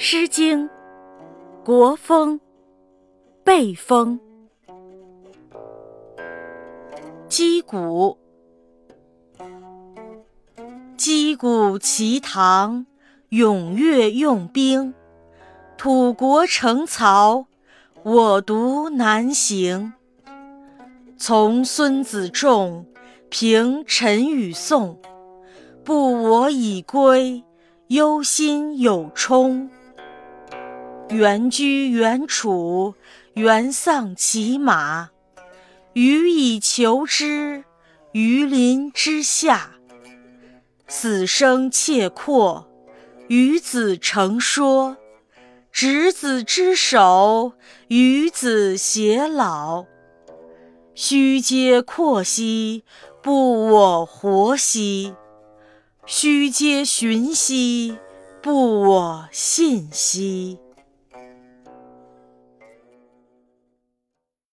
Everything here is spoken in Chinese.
诗经·国风·背风。击鼓，击鼓齐唐，踊跃用兵。土国城曹，我独南行。从孙子仲，平陈与宋。不我已归，忧心有忡。原居原处，原丧其马。予以求之，于林之下。死生契阔，与子成说。执子之手，与子偕老。须嗟阔兮，不我活兮；须嗟循兮，不我信兮。